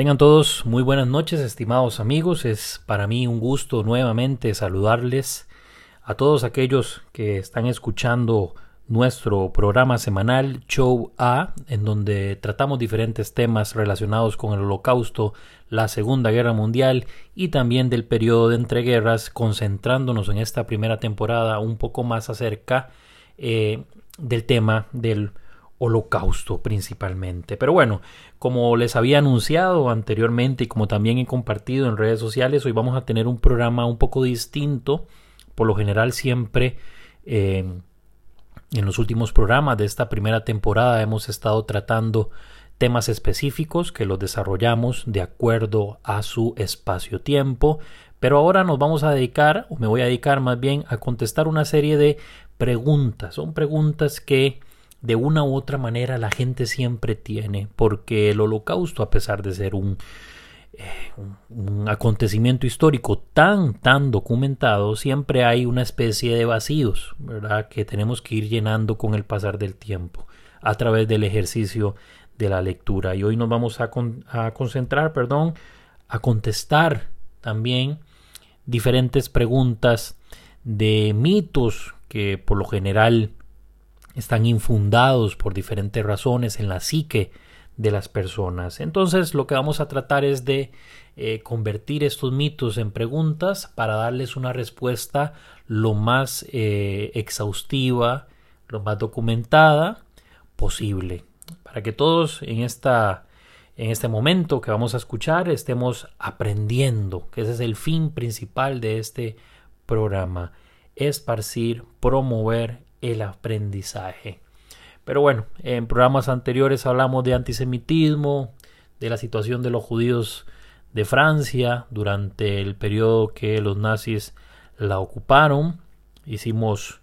Tengan todos muy buenas noches, estimados amigos. Es para mí un gusto nuevamente saludarles a todos aquellos que están escuchando nuestro programa semanal Show A, en donde tratamos diferentes temas relacionados con el holocausto, la Segunda Guerra Mundial y también del periodo de entreguerras, concentrándonos en esta primera temporada un poco más acerca eh, del tema del holocausto principalmente. Pero bueno, como les había anunciado anteriormente y como también he compartido en redes sociales, hoy vamos a tener un programa un poco distinto. Por lo general siempre eh, en los últimos programas de esta primera temporada hemos estado tratando temas específicos que los desarrollamos de acuerdo a su espacio-tiempo. Pero ahora nos vamos a dedicar, o me voy a dedicar más bien, a contestar una serie de preguntas. Son preguntas que de una u otra manera la gente siempre tiene, porque el holocausto, a pesar de ser un, eh, un, acontecimiento histórico tan, tan documentado, siempre hay una especie de vacíos, ¿verdad? Que tenemos que ir llenando con el pasar del tiempo, a través del ejercicio de la lectura. Y hoy nos vamos a, a concentrar, perdón, a contestar también diferentes preguntas de mitos que por lo general están infundados por diferentes razones en la psique de las personas. Entonces lo que vamos a tratar es de eh, convertir estos mitos en preguntas para darles una respuesta lo más eh, exhaustiva, lo más documentada posible, para que todos en esta en este momento que vamos a escuchar estemos aprendiendo, que ese es el fin principal de este programa, esparcir, promover el aprendizaje. Pero bueno, en programas anteriores hablamos de antisemitismo, de la situación de los judíos de Francia durante el periodo que los nazis la ocuparon. Hicimos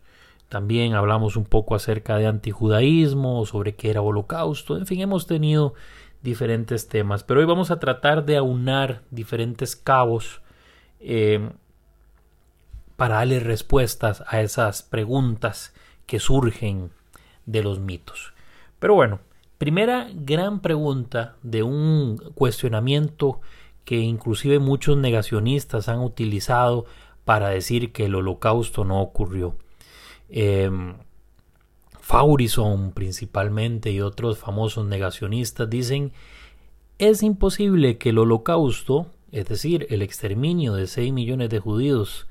también hablamos un poco acerca de antijudaísmo, sobre qué era holocausto, en fin, hemos tenido diferentes temas, pero hoy vamos a tratar de aunar diferentes cabos eh, para darle respuestas a esas preguntas que surgen de los mitos. Pero bueno, primera gran pregunta de un cuestionamiento que inclusive muchos negacionistas han utilizado para decir que el holocausto no ocurrió. Eh, Faurison principalmente y otros famosos negacionistas dicen es imposible que el holocausto, es decir, el exterminio de 6 millones de judíos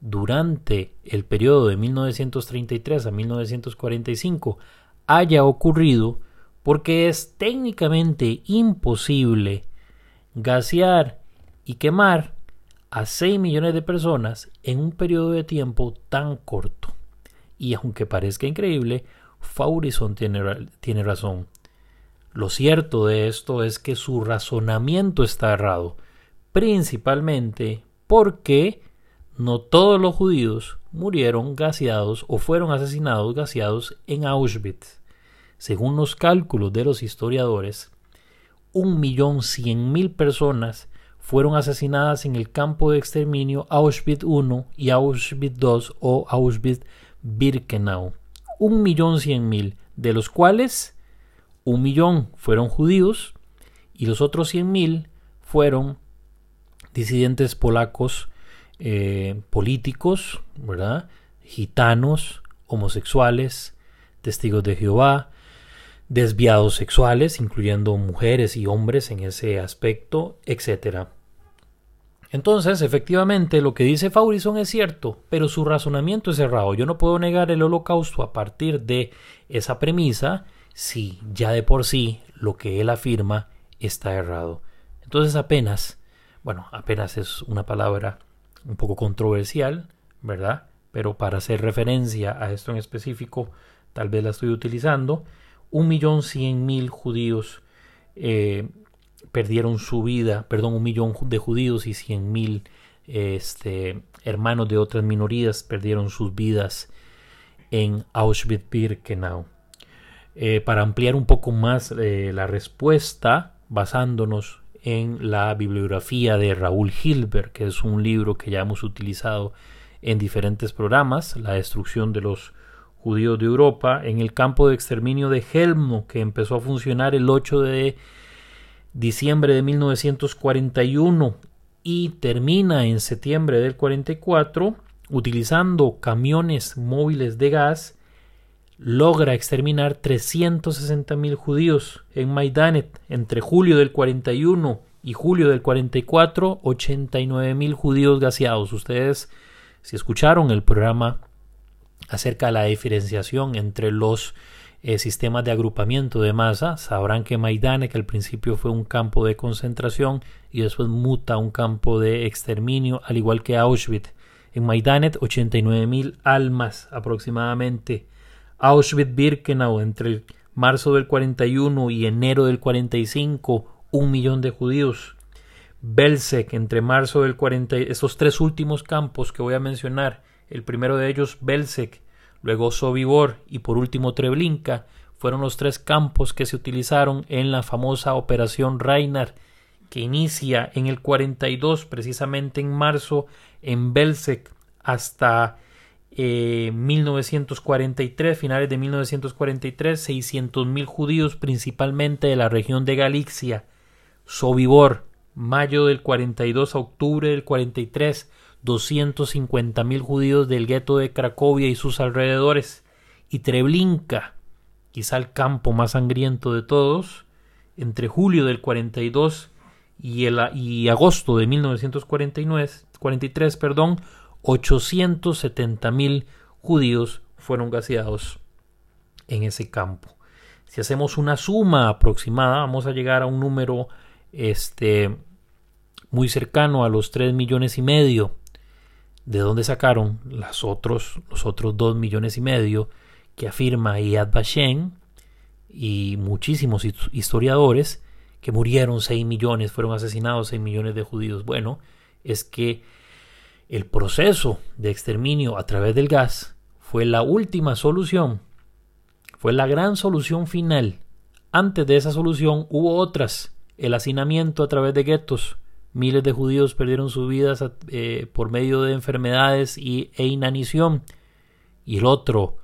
durante el periodo de 1933 a 1945 haya ocurrido porque es técnicamente imposible gasear y quemar a 6 millones de personas en un periodo de tiempo tan corto. Y aunque parezca increíble, Faurison tiene, tiene razón. Lo cierto de esto es que su razonamiento está errado, principalmente porque no todos los judíos murieron gaseados o fueron asesinados gaseados en Auschwitz. Según los cálculos de los historiadores, un millón cien mil personas fueron asesinadas en el campo de exterminio Auschwitz I y Auschwitz II o Auschwitz-Birkenau. Un millón cien mil, de los cuales un millón fueron judíos y los otros cien mil fueron disidentes polacos eh, políticos, ¿verdad? Gitanos, homosexuales, testigos de Jehová, desviados sexuales, incluyendo mujeres y hombres en ese aspecto, etc. Entonces, efectivamente, lo que dice Faurison es cierto, pero su razonamiento es errado. Yo no puedo negar el holocausto a partir de esa premisa si ya de por sí lo que él afirma está errado. Entonces apenas, bueno, apenas es una palabra un poco controversial, ¿verdad? Pero para hacer referencia a esto en específico, tal vez la estoy utilizando. Un millón cien mil judíos eh, perdieron su vida, perdón, un millón de judíos y cien mil este, hermanos de otras minorías perdieron sus vidas en Auschwitz-Birkenau. Eh, para ampliar un poco más eh, la respuesta, basándonos en la bibliografía de Raúl Hilbert, que es un libro que ya hemos utilizado en diferentes programas, La destrucción de los judíos de Europa, en el campo de exterminio de Helmo, que empezó a funcionar el 8 de diciembre de 1941 y termina en septiembre del 44 utilizando camiones móviles de gas logra exterminar 360.000 judíos en Maidanet entre julio del 41 y julio del 44, 89.000 judíos gaseados. Ustedes, si escucharon el programa acerca de la diferenciación entre los eh, sistemas de agrupamiento de masa, sabrán que Maidanet al principio fue un campo de concentración y después muta a un campo de exterminio, al igual que Auschwitz. En Maidanet, 89.000 almas aproximadamente Auschwitz-Birkenau entre el marzo del 41 y enero del 45, un millón de judíos. Belzec entre marzo del 40, estos tres últimos campos que voy a mencionar, el primero de ellos Belzec, luego Sobibor y por último Treblinka, fueron los tres campos que se utilizaron en la famosa Operación Reinar, que inicia en el 42, precisamente en marzo, en Belzec, hasta 1943, eh, finales de 1943, 600.000 judíos, principalmente de la región de Galicia. Sobibor, mayo del 42 a octubre del 43, 250.000 judíos del gueto de Cracovia y sus alrededores. Y Treblinka, quizá el campo más sangriento de todos, entre julio del 42 y, el, y agosto de 1949, 43, perdón, 870 mil judíos fueron gaseados en ese campo. Si hacemos una suma aproximada, vamos a llegar a un número este, muy cercano a los 3 millones y medio. ¿De dónde sacaron las otros, los otros 2 millones y medio que afirma Yad Vashem y muchísimos historiadores que murieron 6 millones, fueron asesinados 6 millones de judíos? Bueno, es que el proceso de exterminio a través del gas fue la última solución, fue la gran solución final. Antes de esa solución hubo otras, el hacinamiento a través de guetos. Miles de judíos perdieron sus vidas eh, por medio de enfermedades y, e inanición. Y el otro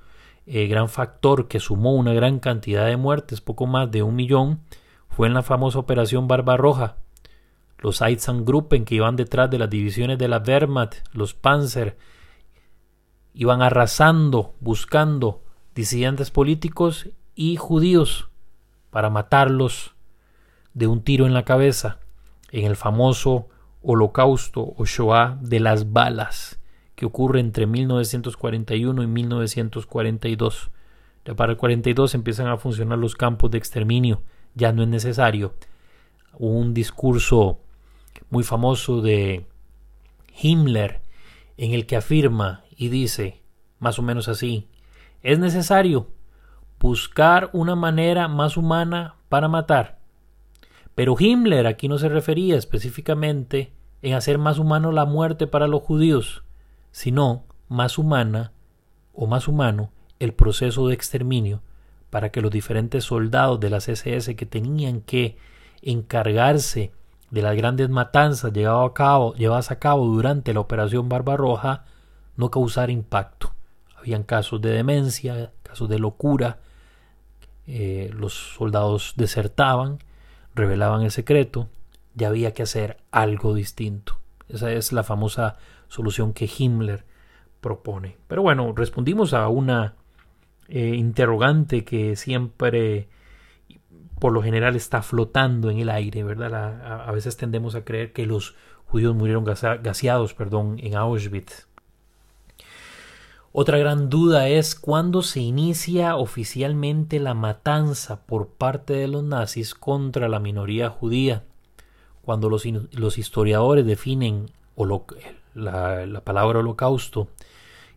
eh, gran factor que sumó una gran cantidad de muertes, poco más de un millón, fue en la famosa Operación Barbarroja, los Einsatzgruppen que iban detrás de las divisiones de la Wehrmacht, los Panzer, iban arrasando, buscando disidentes políticos y judíos para matarlos de un tiro en la cabeza en el famoso holocausto o Shoah de las balas que ocurre entre 1941 y 1942. Ya para el 42 empiezan a funcionar los campos de exterminio, ya no es necesario un discurso muy famoso de Himmler en el que afirma y dice más o menos así, es necesario buscar una manera más humana para matar. Pero Himmler aquí no se refería específicamente en hacer más humano la muerte para los judíos, sino más humana o más humano el proceso de exterminio para que los diferentes soldados de las SS que tenían que encargarse de las grandes matanzas llevadas a cabo, llevadas a cabo durante la Operación Barbarroja no causar impacto. Habían casos de demencia, casos de locura, eh, los soldados desertaban, revelaban el secreto, ya había que hacer algo distinto. Esa es la famosa solución que Himmler propone. Pero bueno, respondimos a una eh, interrogante que siempre por lo general está flotando en el aire, ¿verdad? A, veces tendemos a creer que los judíos murieron gaseados perdón, en Auschwitz. Otra gran duda es cuándo se inicia oficialmente la matanza por parte de los nazis contra la minoría judía. Cuando los, historiadores definen la, la, palabra holocausto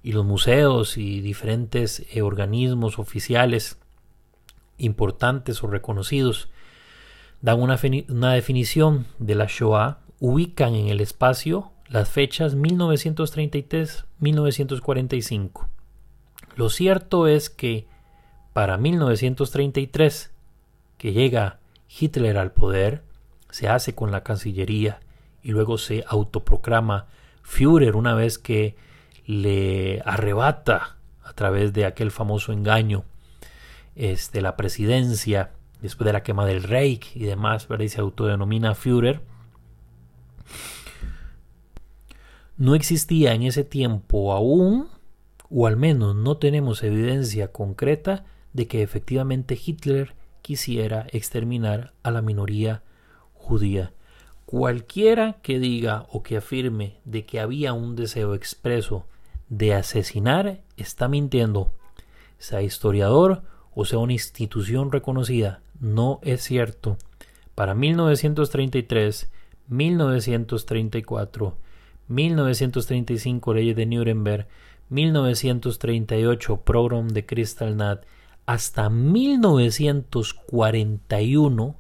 y los museos y diferentes eh, organismos oficiales importantes o reconocidos dan una, una definición de la Shoah, ubican en el espacio las fechas 1933-1945. Lo cierto es que para 1933, que llega Hitler al poder, se hace con la Cancillería y luego se autoproclama Führer una vez que le arrebata a través de aquel famoso engaño este, la presidencia después de la quema del Reich y demás, y se autodenomina Führer. No existía en ese tiempo aún, o al menos no tenemos evidencia concreta de que efectivamente Hitler quisiera exterminar a la minoría judía. Cualquiera que diga o que afirme de que había un deseo expreso de asesinar está mintiendo. Sea historiador o sea una institución reconocida, no es cierto. Para 1933, 1934, 1935 leyes de Nuremberg, 1938 Program de Kristallnacht, hasta 1941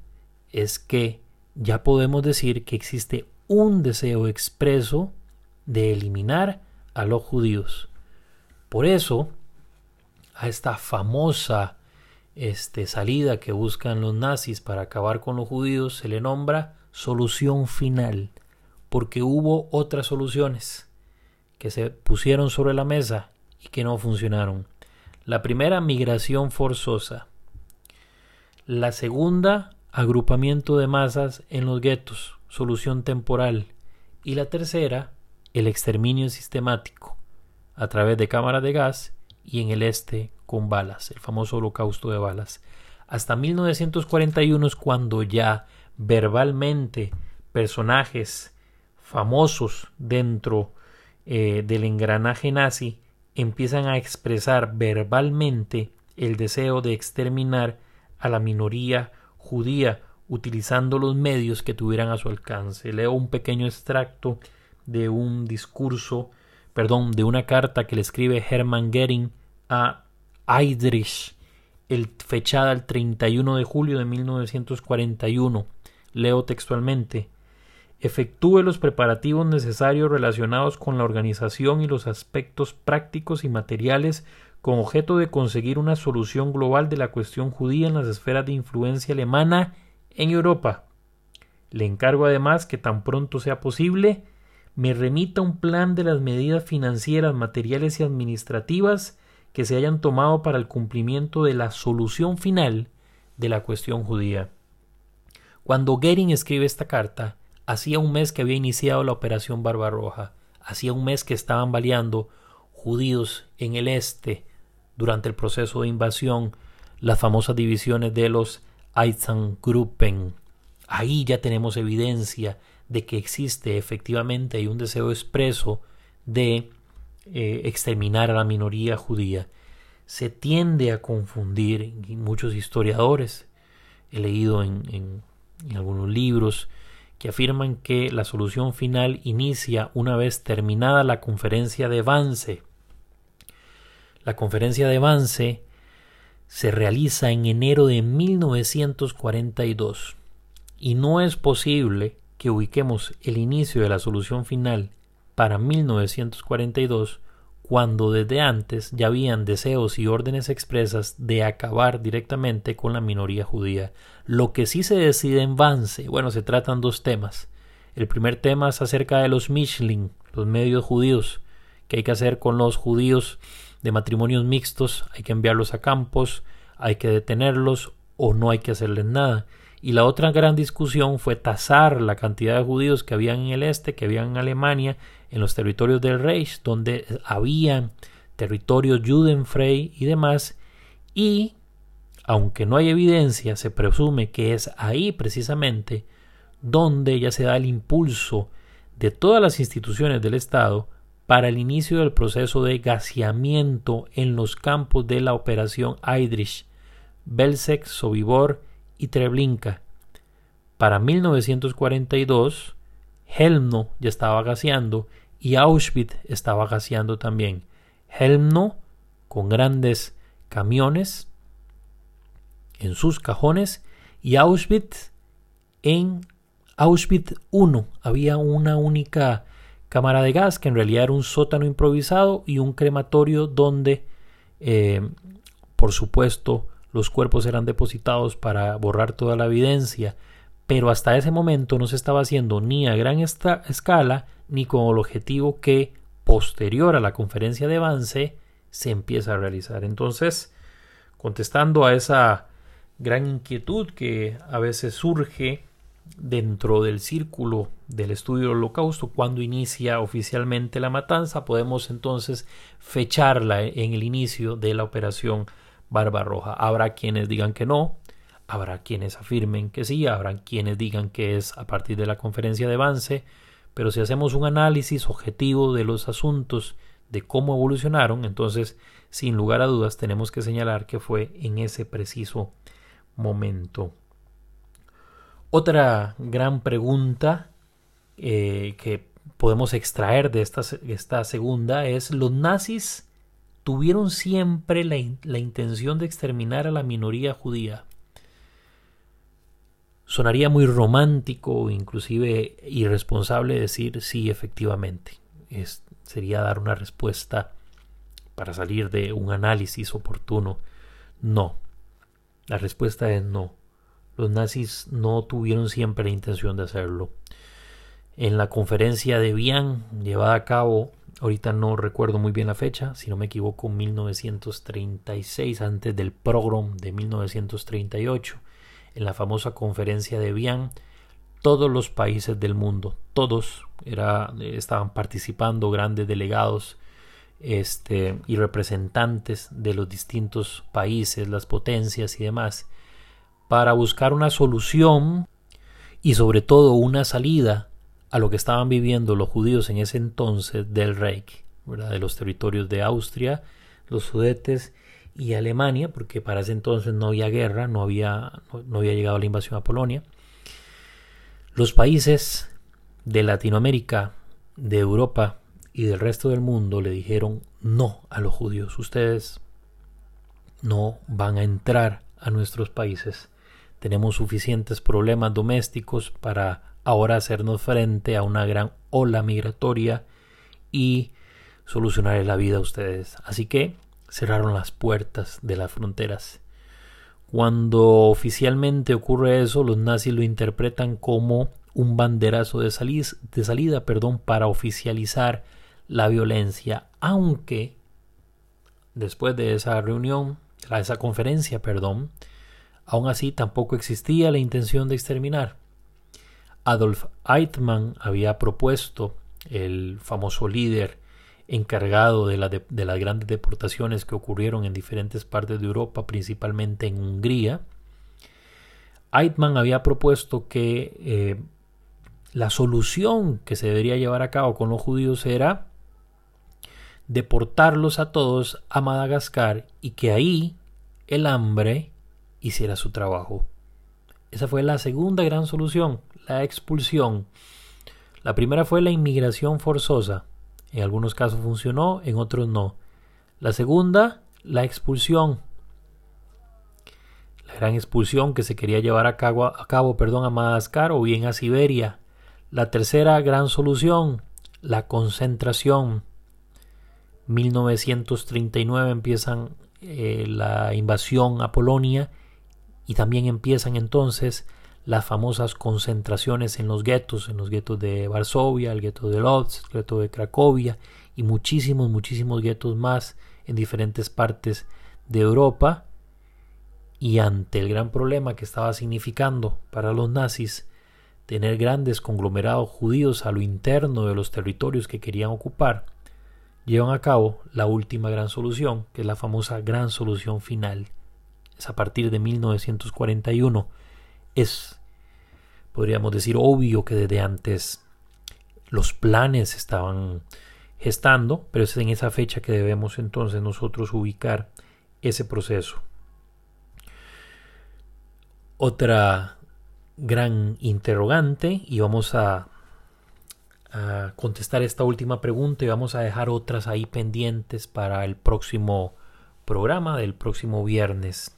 es que ya podemos decir que existe un deseo expreso de eliminar a los judíos. Por eso, a esta famosa este, salida que buscan los nazis para acabar con los judíos se le nombra solución final, porque hubo otras soluciones que se pusieron sobre la mesa y que no funcionaron. La primera, migración forzosa. La segunda, agrupamiento de masas en los guetos, solución temporal. Y la tercera, el exterminio sistemático, a través de cámaras de gas y en el este con balas, el famoso holocausto de balas. Hasta 1941 es cuando ya verbalmente personajes famosos dentro eh, del engranaje nazi empiezan a expresar verbalmente el deseo de exterminar a la minoría judía utilizando los medios que tuvieran a su alcance. Leo un pequeño extracto de un discurso, perdón, de una carta que le escribe Hermann Goering a Heydrich, el, fechada el 31 de julio de 1941. Leo textualmente. Efectúe los preparativos necesarios relacionados con la organización y los aspectos prácticos y materiales con objeto de conseguir una solución global de la cuestión judía en las esferas de influencia alemana en Europa. Le encargo además que tan pronto sea posible me remita un plan de las medidas financieras, materiales y administrativas que se hayan tomado para el cumplimiento de la solución final de la cuestión judía. Cuando Goering escribe esta carta, hacía un mes que había iniciado la operación Barbarroja, hacía un mes que estaban baleando judíos en el este durante el proceso de invasión, las famosas divisiones de los Einsatzgruppen. Ahí ya tenemos evidencia de que existe efectivamente un deseo expreso de eh, exterminar a la minoría judía. Se tiende a confundir muchos historiadores, he leído en, algunos libros, que afirman que la solución final inicia una vez terminada la conferencia de Vance. La conferencia de Vance se realiza en enero de 1942 y no es posible que ubiquemos el inicio de la solución final para 1942 cuando desde antes ya habían deseos y órdenes expresas de acabar directamente con la minoría judía. Lo que sí se decide en Vance, bueno, se tratan dos temas. El primer tema es acerca de los Michelin, los medios judíos, que hay que hacer con los judíos de matrimonios mixtos, hay que enviarlos a campos, hay que detenerlos o no hay que hacerles nada. Y la otra gran discusión fue tasar la cantidad de judíos que habían en el este, que habían en Alemania, en los territorios del Reich, donde había territorios Judenfrei y demás, y aunque no hay evidencia, se presume que es ahí precisamente donde ya se da el impulso de todas las instituciones del Estado para el inicio del proceso de gaseamiento en los campos de la operación Heydrich, Belzec, Sobibor y Treblinka. Para 1942, Helmno ya estaba gaseando y Auschwitz estaba gaseando también. Helmno con grandes camiones en sus cajones y Auschwitz en Auschwitz I había una única cámara de gas que en realidad era un sótano improvisado y un crematorio donde eh, por supuesto los cuerpos eran depositados para borrar toda la evidencia pero hasta ese momento no se estaba haciendo ni a gran escala ni con el objetivo que posterior a la conferencia de avance se empieza a realizar. Entonces, contestando a esa gran inquietud que a veces surge dentro del círculo del estudio del holocausto, cuando inicia oficialmente la matanza, podemos entonces fecharla en el inicio de la operación Barbarroja. Habrá quienes digan que no, habrá quienes afirmen que sí, habrá quienes digan que es a partir de la conferencia de Vance, pero si hacemos un análisis objetivo de los asuntos, de cómo evolucionaron, entonces sin lugar a dudas tenemos que señalar que fue en ese preciso momento. Otra gran pregunta eh, que podemos extraer de esta, esta, segunda es, ¿los nazis tuvieron siempre la, la intención de exterminar a la minoría judía? Sonaría muy romántico, inclusive irresponsable decir sí, efectivamente. Sería dar una respuesta para salir de un análisis oportuno. No. La respuesta es no los nazis no tuvieron siempre la intención de hacerlo. En la conferencia de Vian, llevada a cabo, ahorita no recuerdo muy bien la fecha, si no me equivoco, 1936, antes del pogrom de 1938, en la famosa conferencia de Vian, todos los países del mundo, todos era, estaban participando, grandes delegados este, y representantes de los distintos países, las potencias y demás, para buscar una solución y sobre todo una salida a lo que estaban viviendo los judíos en ese entonces del Reich, de los territorios de Austria, los Sudetes y Alemania, porque para ese entonces no había guerra, no había, no había llegado la invasión a Polonia. Los países de Latinoamérica, de Europa y del resto del mundo le dijeron no a los judíos. Ustedes no van a entrar a nuestros países tenemos suficientes problemas domésticos para ahora hacernos frente a una gran ola migratoria y solucionar la vida a ustedes. Así que cerraron las puertas de las fronteras. Cuando oficialmente ocurre eso, los nazis lo interpretan como un banderazo de, de salida perdón, para oficializar la violencia, aunque después de esa reunión, de esa conferencia, perdón, Aún así, tampoco existía la intención de exterminar. Adolf Eichmann había propuesto, el famoso líder encargado de, las grandes deportaciones que ocurrieron en diferentes partes de Europa, principalmente en Hungría, Eichmann había propuesto que eh, la solución que se debería llevar a cabo con los judíos era deportarlos a todos a Madagascar y que ahí el hambre hiciera su trabajo. Esa fue la segunda gran solución, la expulsión. La primera fue la inmigración forzosa. En algunos casos funcionó, en otros no. La segunda, la expulsión. La gran expulsión que se quería llevar a cabo, a, cabo perdón, a Madagascar o bien a Siberia. La tercera gran solución, la concentración. 1939 empiezan eh, la invasión a Polonia y también empiezan entonces las famosas concentraciones en los guetos, en los guetos de Varsovia, el gueto de Lodz, el gueto de Cracovia y muchísimos, muchísimos guetos más en diferentes partes de Europa. Y ante el gran problema que estaba significando para los nazis tener grandes conglomerados judíos a lo interno de los territorios que querían ocupar, llevan a cabo la última gran solución, que es la famosa gran solución final es a partir de 1941. Es, podríamos decir, obvio que desde antes los planes estaban gestando, pero es en esa fecha que debemos entonces nosotros ubicar ese proceso. Otra gran interrogante y vamos a, a, contestar esta última pregunta y vamos a dejar otras ahí pendientes para el próximo programa del próximo viernes.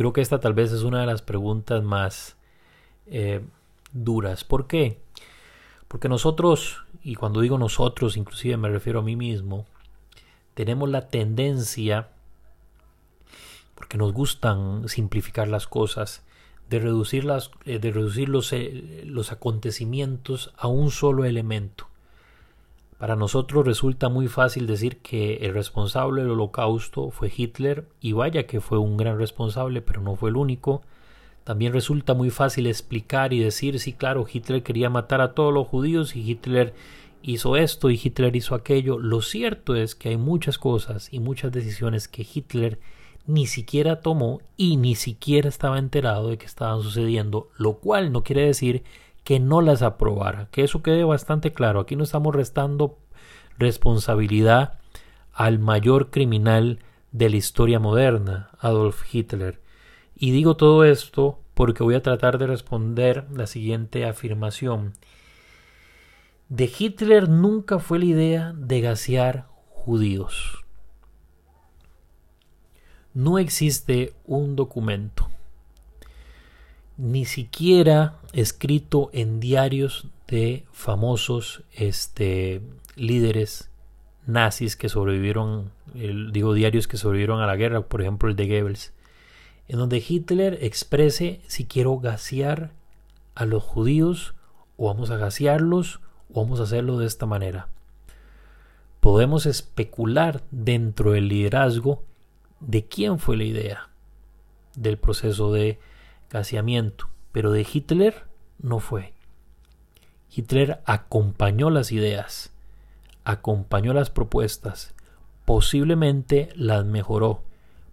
Creo que esta tal vez es una de las preguntas más eh, duras. ¿Por qué? Porque nosotros, y cuando digo nosotros, inclusive me refiero a mí mismo, tenemos la tendencia, porque nos gustan simplificar las cosas, de reducir, las, eh, de reducir los, eh, los acontecimientos a un solo elemento. Para nosotros resulta muy fácil decir que el responsable del holocausto fue Hitler y vaya que fue un gran responsable, pero no fue el único. También resulta muy fácil explicar y decir, sí, claro, Hitler quería matar a todos los judíos y Hitler hizo esto y Hitler hizo aquello. Lo cierto es que hay muchas cosas y muchas decisiones que Hitler ni siquiera tomó y ni siquiera estaba enterado de que estaban sucediendo, lo cual no quiere decir que no las aprobara, que eso quede bastante claro. Aquí no estamos restando responsabilidad al mayor criminal de la historia moderna, Adolf Hitler. Y digo todo esto porque voy a tratar de responder la siguiente afirmación. De Hitler nunca fue la idea de gasear judíos. No existe un documento ni siquiera escrito en diarios de famosos este, líderes nazis que sobrevivieron, digo diarios que sobrevivieron a la guerra, por ejemplo el de Goebbels, en donde Hitler exprese si quiero gasear a los judíos o vamos a gasearlos o vamos a hacerlo de esta manera. Podemos especular dentro del liderazgo de quién fue la idea del proceso de pero de Hitler no fue. Hitler acompañó las ideas, acompañó las propuestas, posiblemente las mejoró,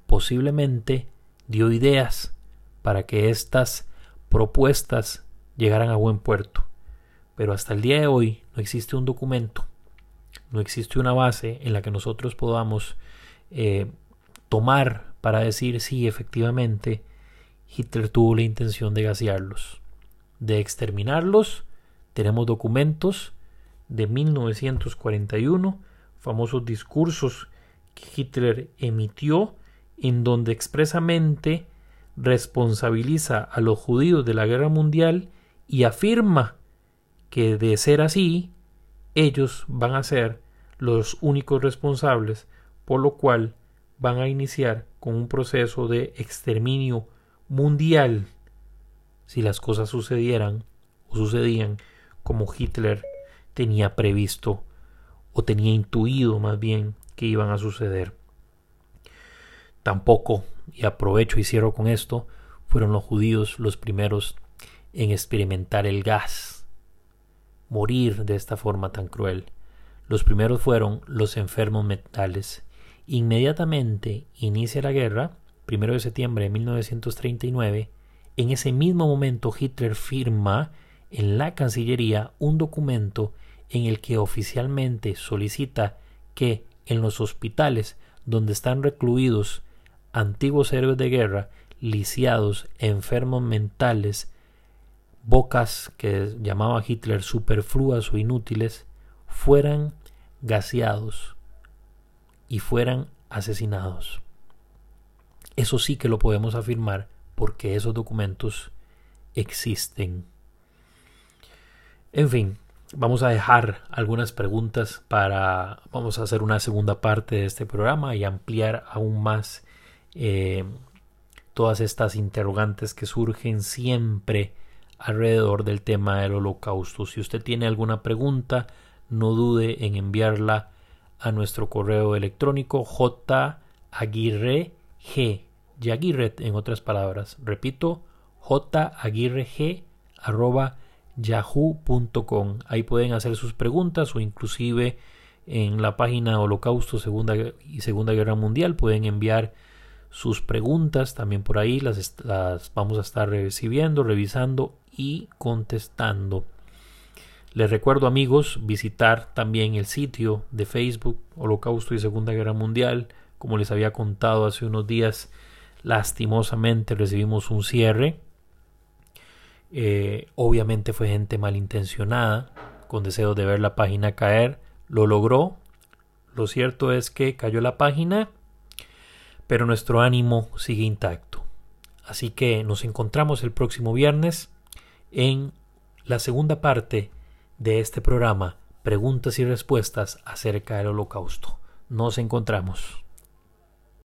posiblemente dio ideas para que estas propuestas llegaran a buen puerto. Pero hasta el día de hoy no existe un documento, no existe una base en la que nosotros podamos eh, tomar para decir si efectivamente Hitler tuvo la intención de gasearlos, de exterminarlos. Tenemos documentos de 1941, famosos discursos que Hitler emitió en donde expresamente responsabiliza a los judíos de la guerra mundial y afirma que de ser así, ellos van a ser los únicos responsables, por lo cual van a iniciar con un proceso de exterminio mundial si las cosas sucedieran o sucedían como Hitler tenía previsto o tenía intuido más bien que iban a suceder. Tampoco, y aprovecho y cierro con esto, fueron los judíos los primeros en experimentar el gas, morir de esta forma tan cruel. Los primeros fueron los enfermos mentales. Inmediatamente inicia la guerra, 1 de septiembre de 1939, en ese mismo momento Hitler firma en la Cancillería un documento en el que oficialmente solicita que en los hospitales donde están recluidos antiguos héroes de guerra, lisiados, enfermos mentales, bocas que llamaba Hitler superfluas o inútiles, fueran gaseados y fueran asesinados. Eso sí que lo podemos afirmar porque esos documentos existen. En fin, vamos a dejar algunas preguntas para, vamos a hacer una segunda parte de este programa y ampliar aún más eh, todas estas interrogantes que surgen siempre alrededor del tema del holocausto. Si usted tiene alguna pregunta, no dude en enviarla a nuestro correo electrónico jaguirreg Yaguirret, en otras palabras. Repito, jaguirreg arroba yahoo.com. Ahí pueden hacer sus preguntas o inclusive en la página Holocausto Segunda y Segunda Guerra Mundial pueden enviar sus preguntas también por ahí las, las vamos a estar recibiendo, revisando y contestando. Les recuerdo amigos visitar también el sitio de Facebook Holocausto y Segunda Guerra Mundial. Como les había contado hace unos días, Lastimosamente recibimos un cierre. Eh, obviamente fue gente malintencionada, con deseo de ver la página caer. Lo logró. Lo cierto es que cayó la página, pero nuestro ánimo sigue intacto. Así que nos encontramos el próximo viernes en la segunda parte de este programa, preguntas y respuestas acerca del holocausto. Nos encontramos.